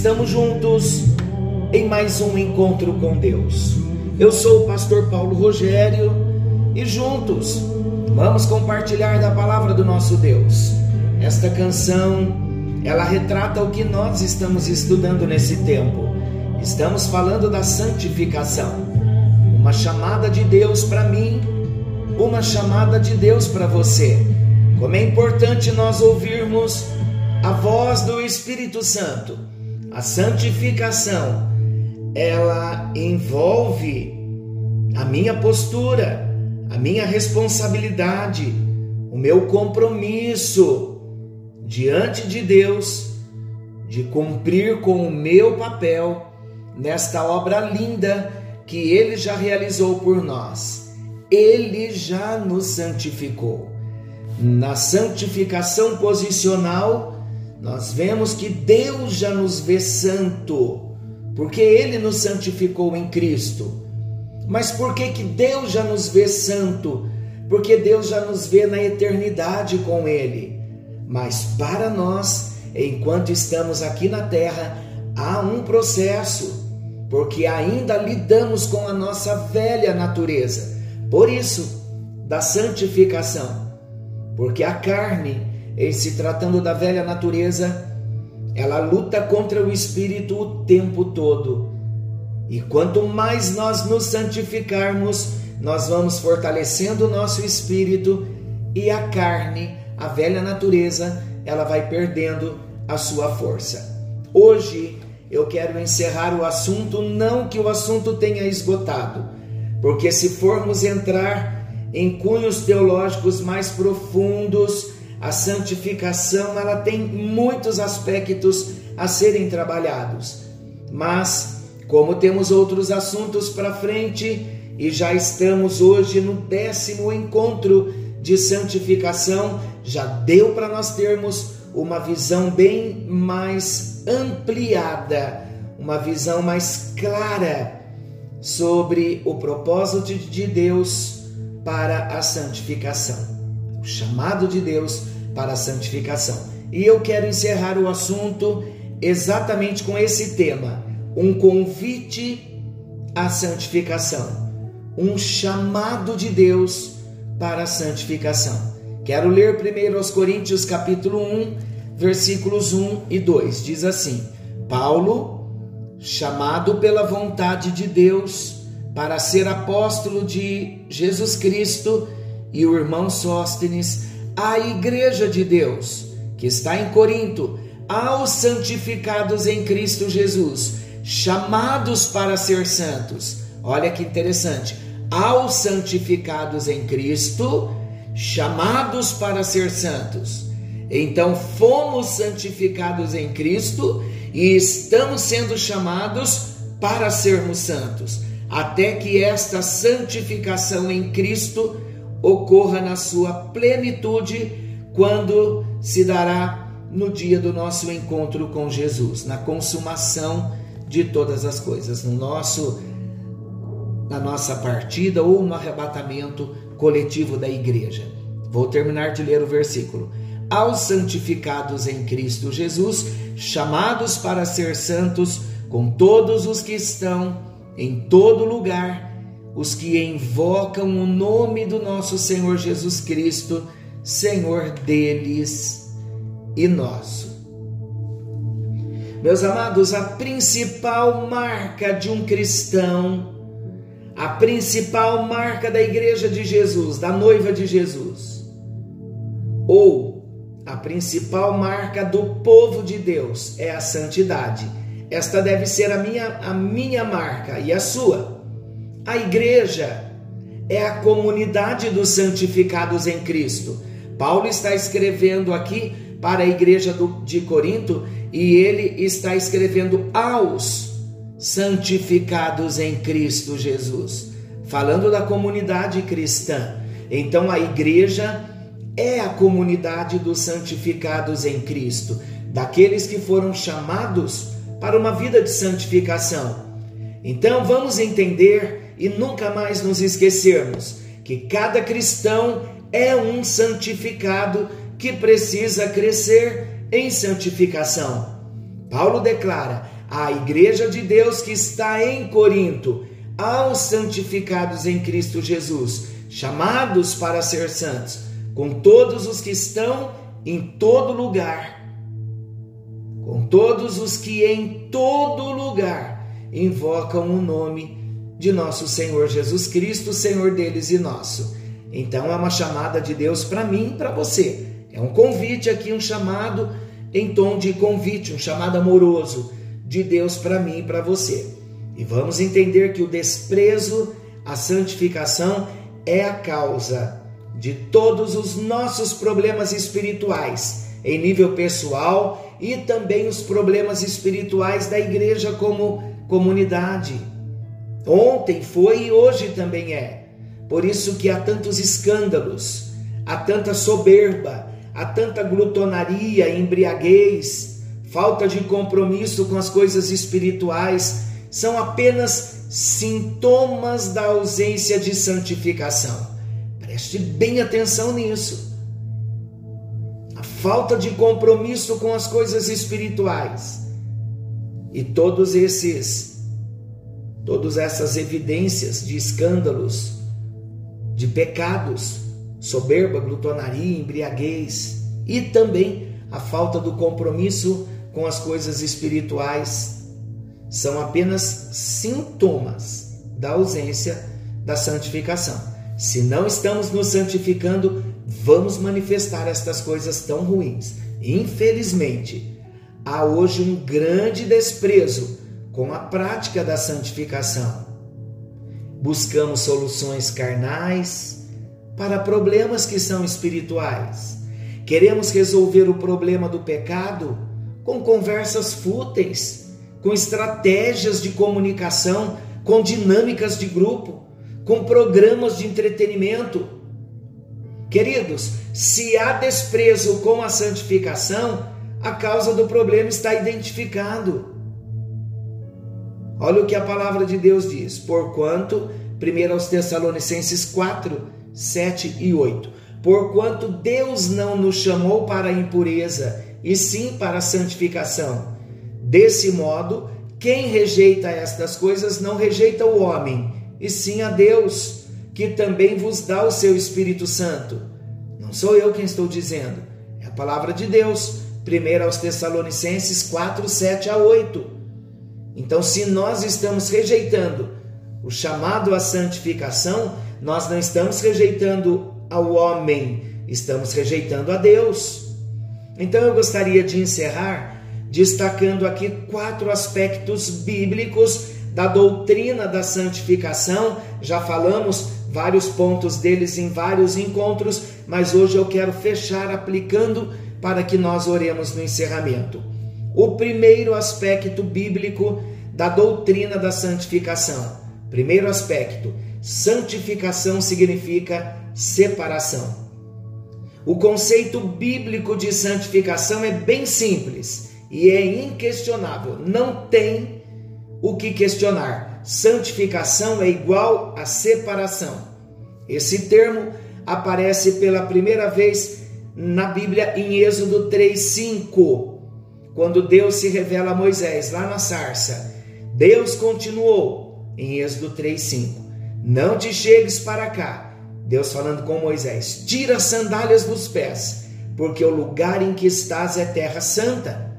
Estamos juntos em mais um encontro com Deus. Eu sou o pastor Paulo Rogério e juntos vamos compartilhar da palavra do nosso Deus. Esta canção, ela retrata o que nós estamos estudando nesse tempo. Estamos falando da santificação. Uma chamada de Deus para mim, uma chamada de Deus para você como é importante nós ouvirmos a voz do Espírito Santo. A santificação, ela envolve a minha postura, a minha responsabilidade, o meu compromisso diante de Deus de cumprir com o meu papel nesta obra linda que ele já realizou por nós. Ele já nos santificou. Na santificação posicional, nós vemos que Deus já nos vê santo, porque Ele nos santificou em Cristo. Mas por que, que Deus já nos vê santo? Porque Deus já nos vê na eternidade com Ele. Mas para nós, enquanto estamos aqui na terra, há um processo, porque ainda lidamos com a nossa velha natureza. Por isso, da santificação porque a carne, em se tratando da velha natureza, ela luta contra o espírito o tempo todo. E quanto mais nós nos santificarmos, nós vamos fortalecendo o nosso espírito e a carne, a velha natureza, ela vai perdendo a sua força. Hoje eu quero encerrar o assunto, não que o assunto tenha esgotado, porque se formos entrar em cunhos teológicos mais profundos, a santificação ela tem muitos aspectos a serem trabalhados. Mas, como temos outros assuntos para frente e já estamos hoje no décimo encontro de santificação, já deu para nós termos uma visão bem mais ampliada, uma visão mais clara sobre o propósito de Deus para a santificação. O chamado de Deus para a santificação. E eu quero encerrar o assunto exatamente com esse tema: um convite à santificação, um chamado de Deus para a santificação. Quero ler primeiro aos Coríntios capítulo 1, versículos 1 e 2. Diz assim: Paulo, chamado pela vontade de Deus, para ser apóstolo de Jesus Cristo e o irmão Sóstenes, a igreja de Deus, que está em Corinto, aos santificados em Cristo Jesus, chamados para ser santos. Olha que interessante. Aos santificados em Cristo, chamados para ser santos. Então fomos santificados em Cristo e estamos sendo chamados para sermos santos até que esta santificação em Cristo ocorra na sua plenitude, quando se dará no dia do nosso encontro com Jesus, na consumação de todas as coisas, no nosso na nossa partida ou no arrebatamento coletivo da igreja. Vou terminar de ler o versículo. Aos santificados em Cristo Jesus, chamados para ser santos, com todos os que estão em todo lugar os que invocam o nome do nosso Senhor Jesus Cristo, Senhor deles e nosso. Meus amados, a principal marca de um cristão, a principal marca da igreja de Jesus, da noiva de Jesus, ou a principal marca do povo de Deus é a santidade esta deve ser a minha, a minha marca e a sua. A igreja é a comunidade dos santificados em Cristo. Paulo está escrevendo aqui para a igreja de Corinto e ele está escrevendo aos santificados em Cristo Jesus, falando da comunidade cristã. Então a igreja é a comunidade dos santificados em Cristo, daqueles que foram chamados para uma vida de santificação. Então vamos entender e nunca mais nos esquecermos que cada cristão é um santificado que precisa crescer em santificação. Paulo declara à igreja de Deus que está em Corinto, aos santificados em Cristo Jesus, chamados para ser santos, com todos os que estão em todo lugar, com todos os que em todo lugar invocam o nome de nosso Senhor Jesus Cristo, Senhor deles e nosso. Então é uma chamada de Deus para mim e para você. É um convite aqui, um chamado em tom de convite, um chamado amoroso de Deus para mim e para você. E vamos entender que o desprezo à santificação é a causa de todos os nossos problemas espirituais, em nível pessoal e também os problemas espirituais da igreja como comunidade. Ontem foi e hoje também é. Por isso que há tantos escândalos, há tanta soberba, há tanta glutonaria, embriaguez, falta de compromisso com as coisas espirituais, são apenas sintomas da ausência de santificação. Preste bem atenção nisso. A falta de compromisso com as coisas espirituais e todos esses todas essas evidências de escândalos de pecados, soberba, glutonaria, embriaguez e também a falta do compromisso com as coisas espirituais são apenas sintomas da ausência da santificação. Se não estamos nos santificando, vamos manifestar estas coisas tão ruins. Infelizmente, há hoje um grande desprezo com a prática da santificação buscamos soluções carnais para problemas que são espirituais. Queremos resolver o problema do pecado com conversas fúteis, com estratégias de comunicação, com dinâmicas de grupo, com programas de entretenimento. Queridos, se há desprezo com a santificação, a causa do problema está identificado. Olha o que a palavra de Deus diz: porquanto, 1 aos Tessalonicenses 4, 7 e 8. Porquanto Deus não nos chamou para a impureza, e sim para a santificação. Desse modo, quem rejeita estas coisas não rejeita o homem, e sim a Deus, que também vos dá o seu Espírito Santo. Não sou eu quem estou dizendo, é a palavra de Deus. 1 aos Tessalonicenses 4, 7 a 8. Então, se nós estamos rejeitando o chamado à santificação, nós não estamos rejeitando ao homem, estamos rejeitando a Deus. Então, eu gostaria de encerrar destacando aqui quatro aspectos bíblicos da doutrina da santificação. Já falamos vários pontos deles em vários encontros, mas hoje eu quero fechar aplicando para que nós oremos no encerramento. O primeiro aspecto bíblico da doutrina da santificação. Primeiro aspecto: santificação significa separação. O conceito bíblico de santificação é bem simples e é inquestionável, não tem o que questionar. Santificação é igual a separação. Esse termo aparece pela primeira vez na Bíblia em Êxodo 3:5 quando Deus se revela a Moisés lá na sarça. Deus continuou em Êxodo 3:5. Não te chegues para cá. Deus falando com Moisés: Tira as sandálias dos pés, porque o lugar em que estás é terra santa.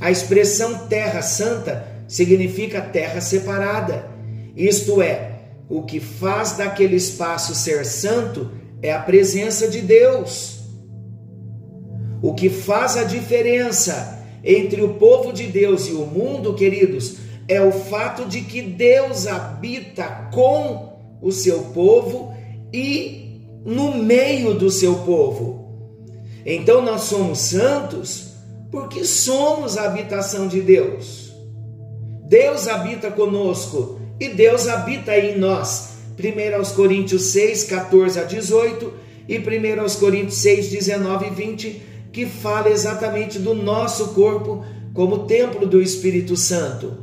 A expressão terra santa significa terra separada. Isto é, o que faz daquele espaço ser santo é a presença de Deus. O que faz a diferença entre o povo de Deus e o mundo, queridos, é o fato de que Deus habita com o seu povo e no meio do seu povo. Então nós somos santos porque somos a habitação de Deus. Deus habita conosco e Deus habita em nós. 1 aos Coríntios 6, 14 a 18 e 1 aos Coríntios 6, 19 e 20 que fala exatamente do nosso corpo como templo do Espírito Santo.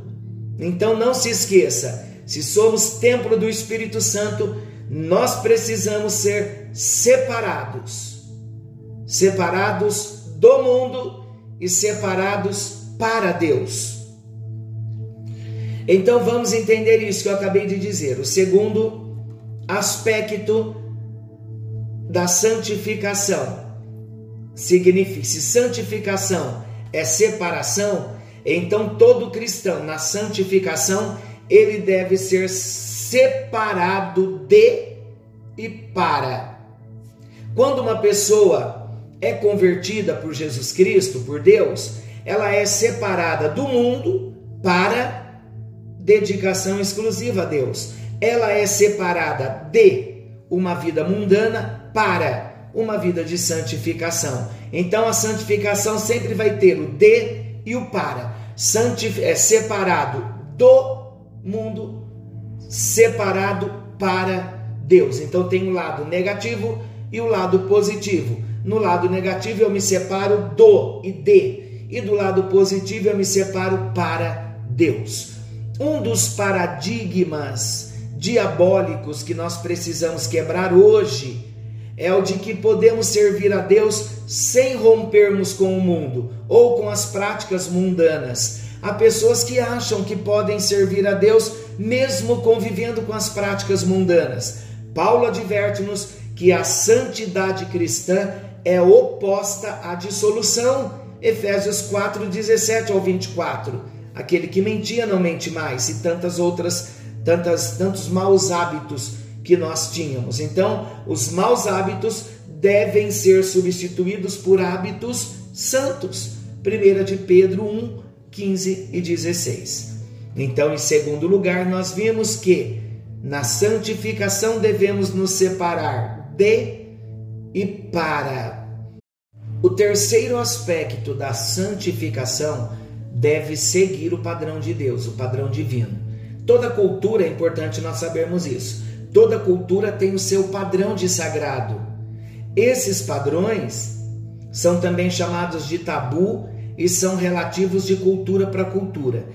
Então não se esqueça, se somos templo do Espírito Santo, nós precisamos ser separados. Separados do mundo e separados para Deus. Então vamos entender isso que eu acabei de dizer. O segundo aspecto da santificação significa se santificação é separação, então todo cristão na santificação ele deve ser separado de e para. Quando uma pessoa é convertida por Jesus Cristo, por Deus, ela é separada do mundo para dedicação exclusiva a Deus. Ela é separada de uma vida mundana para uma vida de santificação. Então a santificação sempre vai ter o de e o para. Santif é separado do mundo, separado para Deus. Então tem o lado negativo e o lado positivo. No lado negativo eu me separo do e de, e do lado positivo eu me separo para Deus. Um dos paradigmas diabólicos que nós precisamos quebrar hoje é o de que podemos servir a Deus sem rompermos com o mundo ou com as práticas mundanas. Há pessoas que acham que podem servir a Deus mesmo convivendo com as práticas mundanas. Paulo adverte-nos que a santidade cristã é oposta à dissolução. Efésios 4, 17 ao 24. Aquele que mentia não mente mais, e tantas outras, tantas, tantos maus hábitos que nós tínhamos. Então, os maus hábitos devem ser substituídos por hábitos santos. 1 de Pedro 1, 15 e 16. Então, em segundo lugar, nós vimos que na santificação devemos nos separar de e para. O terceiro aspecto da santificação deve seguir o padrão de Deus, o padrão divino. Toda cultura é importante nós sabermos isso. Toda cultura tem o seu padrão de sagrado. Esses padrões são também chamados de tabu e são relativos de cultura para cultura.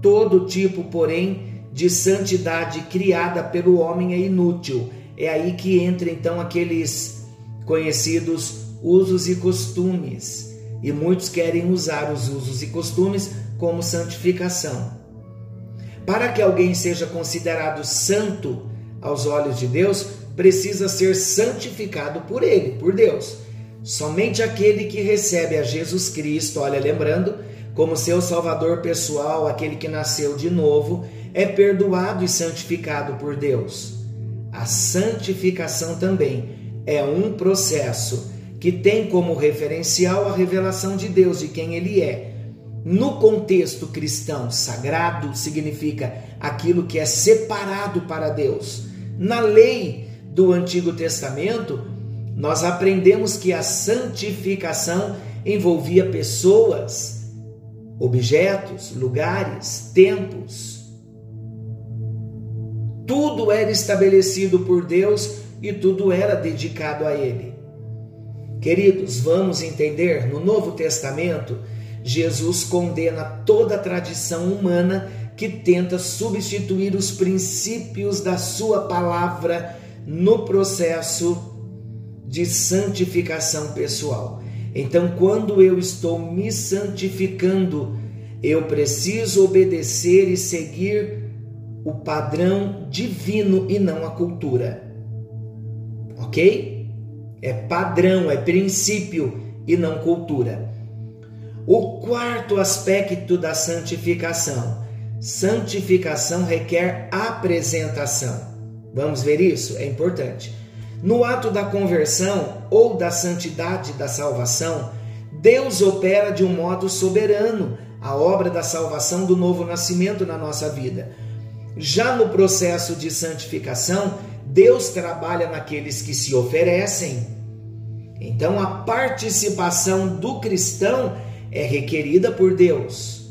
Todo tipo, porém, de santidade criada pelo homem é inútil. É aí que entra então aqueles conhecidos usos e costumes. E muitos querem usar os usos e costumes como santificação. Para que alguém seja considerado santo, aos olhos de Deus precisa ser santificado por Ele, por Deus. Somente aquele que recebe a Jesus Cristo, olha, lembrando, como seu Salvador pessoal, aquele que nasceu de novo, é perdoado e santificado por Deus. A santificação também é um processo que tem como referencial a revelação de Deus e quem Ele é. No contexto cristão, sagrado significa aquilo que é separado para Deus. Na lei do Antigo Testamento, nós aprendemos que a santificação envolvia pessoas, objetos, lugares, tempos. Tudo era estabelecido por Deus e tudo era dedicado a Ele. Queridos, vamos entender, no Novo Testamento, Jesus condena toda a tradição humana que tenta substituir os princípios da sua palavra no processo de santificação pessoal. Então, quando eu estou me santificando, eu preciso obedecer e seguir o padrão divino e não a cultura. Ok? É padrão, é princípio e não cultura. O quarto aspecto da santificação Santificação requer apresentação. Vamos ver isso? É importante. No ato da conversão ou da santidade da salvação, Deus opera de um modo soberano a obra da salvação do novo nascimento na nossa vida. Já no processo de santificação, Deus trabalha naqueles que se oferecem. Então, a participação do cristão é requerida por Deus.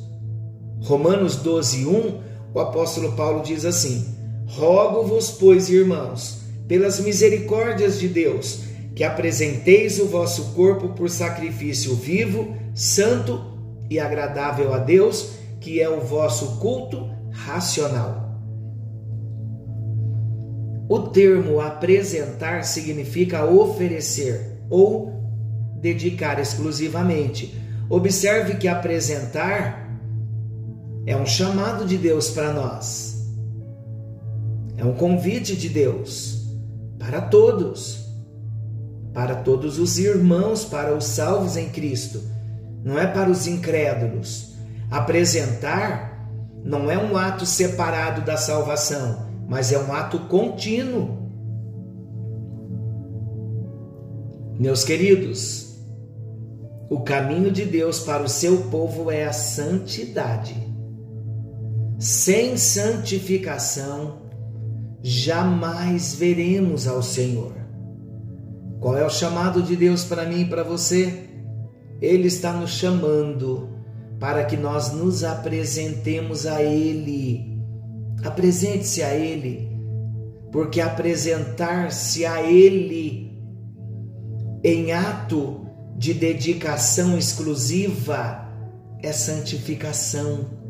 Romanos 12, 1, o apóstolo Paulo diz assim: Rogo-vos, pois, irmãos, pelas misericórdias de Deus, que apresenteis o vosso corpo por sacrifício vivo, santo e agradável a Deus, que é o vosso culto racional. O termo apresentar significa oferecer ou dedicar exclusivamente Observe que apresentar é um chamado de Deus para nós. É um convite de Deus para todos, para todos os irmãos, para os salvos em Cristo, não é para os incrédulos. Apresentar não é um ato separado da salvação, mas é um ato contínuo. Meus queridos, o caminho de Deus para o seu povo é a santidade. Sem santificação, jamais veremos ao Senhor. Qual é o chamado de Deus para mim e para você? Ele está nos chamando para que nós nos apresentemos a Ele. Apresente-se a Ele, porque apresentar-se a Ele em ato de dedicação exclusiva é santificação.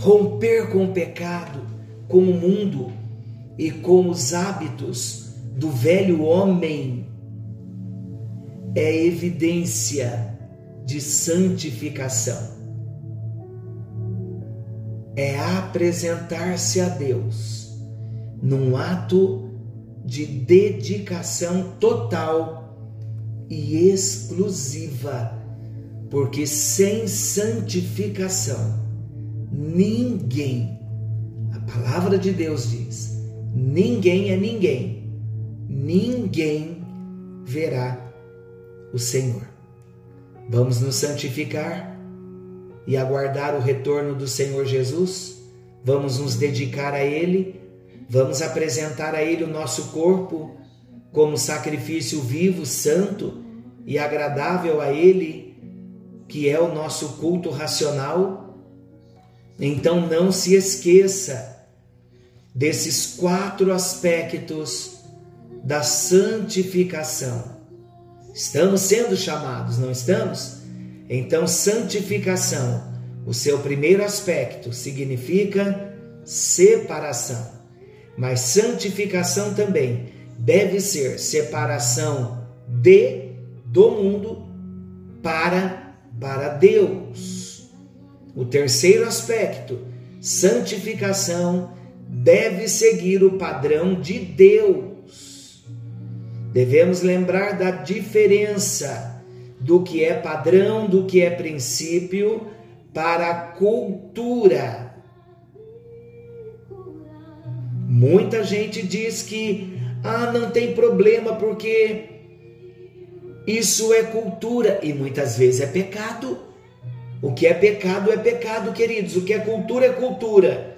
Romper com o pecado, com o mundo, e com os hábitos do velho homem é evidência de santificação. É apresentar-se a Deus num ato de dedicação total e exclusiva, porque sem santificação ninguém, a palavra de Deus diz, ninguém é ninguém, ninguém verá o Senhor. Vamos nos santificar e aguardar o retorno do Senhor Jesus? Vamos nos dedicar a Ele? Vamos apresentar a Ele o nosso corpo como sacrifício vivo, santo e agradável a Ele, que é o nosso culto racional? Então não se esqueça desses quatro aspectos da santificação. Estamos sendo chamados, não estamos? Então, santificação, o seu primeiro aspecto significa separação. Mas santificação também deve ser separação de do mundo para para Deus. O terceiro aspecto, santificação deve seguir o padrão de Deus. Devemos lembrar da diferença do que é padrão, do que é princípio para a cultura. Muita gente diz que ah, não tem problema porque isso é cultura e muitas vezes é pecado. O que é pecado é pecado, queridos. O que é cultura é cultura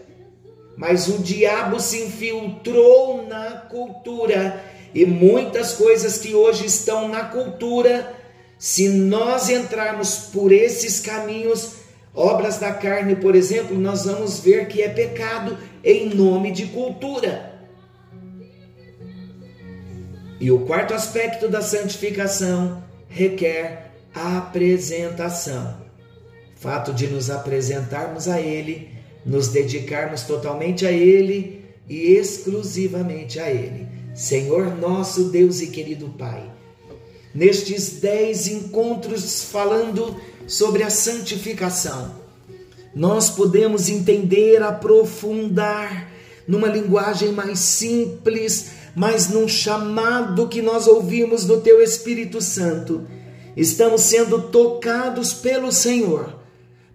mas o diabo se infiltrou na cultura e muitas coisas que hoje estão na cultura, se nós entrarmos por esses caminhos, obras da carne, por exemplo, nós vamos ver que é pecado em nome de cultura. E o quarto aspecto da santificação requer apresentação. Fato de nos apresentarmos a Ele nos dedicarmos totalmente a Ele e exclusivamente a Ele. Senhor nosso Deus e querido Pai, nestes dez encontros falando sobre a santificação, nós podemos entender, aprofundar numa linguagem mais simples, mas num chamado que nós ouvimos do Teu Espírito Santo. Estamos sendo tocados pelo Senhor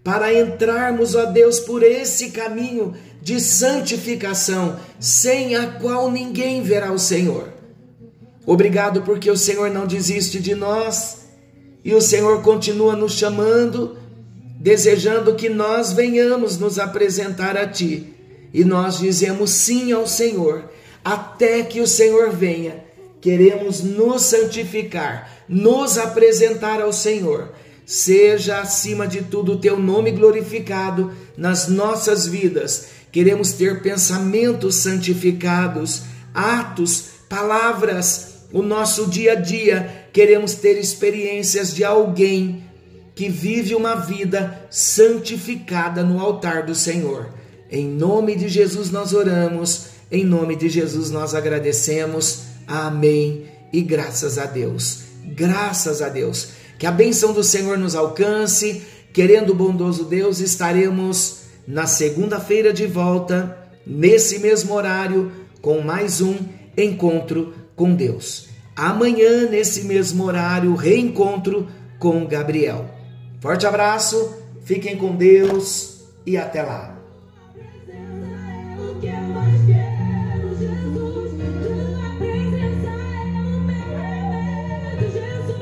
para entrarmos, ó Deus, por esse caminho de santificação, sem a qual ninguém verá o Senhor. Obrigado porque o Senhor não desiste de nós e o Senhor continua nos chamando, desejando que nós venhamos nos apresentar a Ti. E nós dizemos sim ao Senhor, até que o Senhor venha. Queremos nos santificar, nos apresentar ao Senhor Seja acima de tudo o teu nome glorificado nas nossas vidas. Queremos ter pensamentos santificados, atos, palavras, o nosso dia a dia. Queremos ter experiências de alguém que vive uma vida santificada no altar do Senhor. Em nome de Jesus nós oramos, em nome de Jesus nós agradecemos. Amém. E graças a Deus. Graças a Deus. Que a bênção do Senhor nos alcance. Querendo o bondoso Deus, estaremos na segunda-feira de volta, nesse mesmo horário, com mais um encontro com Deus. Amanhã, nesse mesmo horário, reencontro com Gabriel. Forte abraço, fiquem com Deus e até lá.